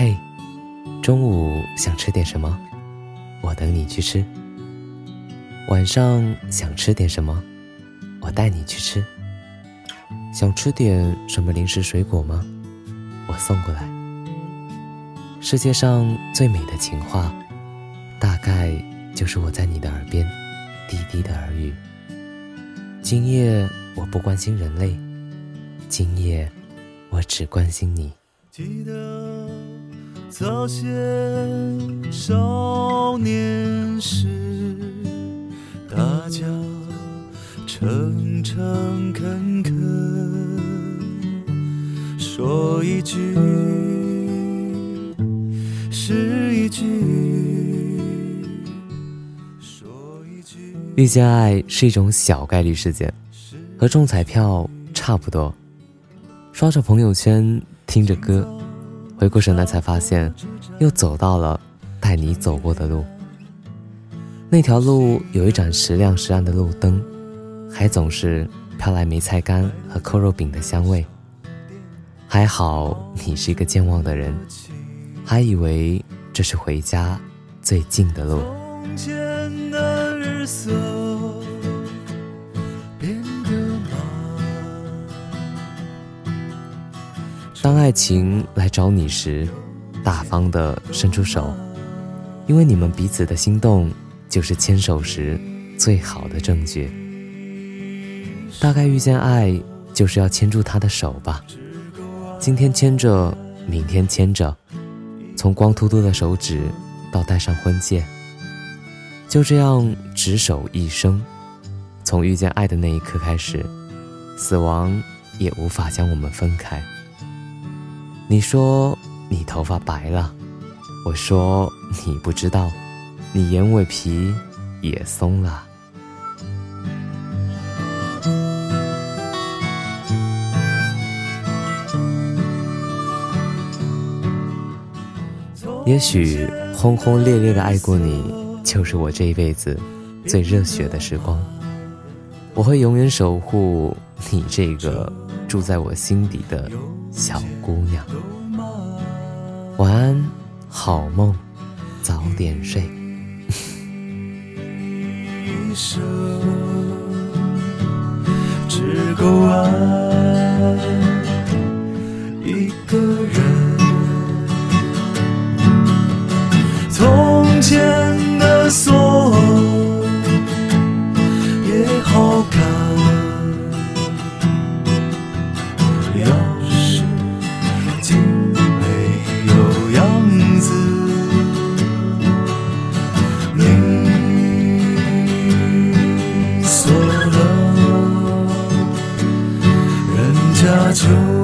嘿，中午想吃点什么？我等你去吃。晚上想吃点什么？我带你去吃。想吃点什么零食水果吗？我送过来。世界上最美的情话，大概就是我在你的耳边低低的耳语。今夜我不关心人类，今夜我只关心你。记得早先少年时，大家诚诚恳恳，说一句是一句，说一句。遇见爱是一种小概率事件，和中彩票差不多。刷着朋友圈，听着歌，回过神来才发现，又走到了带你走过的路。那条路有一盏时亮时暗的路灯，还总是飘来梅菜干和扣肉饼的香味。还好你是一个健忘的人，还以为这是回家最近的路。从前的日色当爱情来找你时，大方的伸出手，因为你们彼此的心动，就是牵手时最好的证据。大概遇见爱，就是要牵住他的手吧。今天牵着，明天牵着，从光秃秃的手指到戴上婚戒，就这样执手一生。从遇见爱的那一刻开始，死亡也无法将我们分开。你说你头发白了，我说你不知道，你眼尾皮也松了。也许轰轰烈烈的爱过你，就是我这一辈子最热血的时光。我会永远守护你这个住在我心底的小姑娘。晚安，好梦，早点睡。一生只够爱家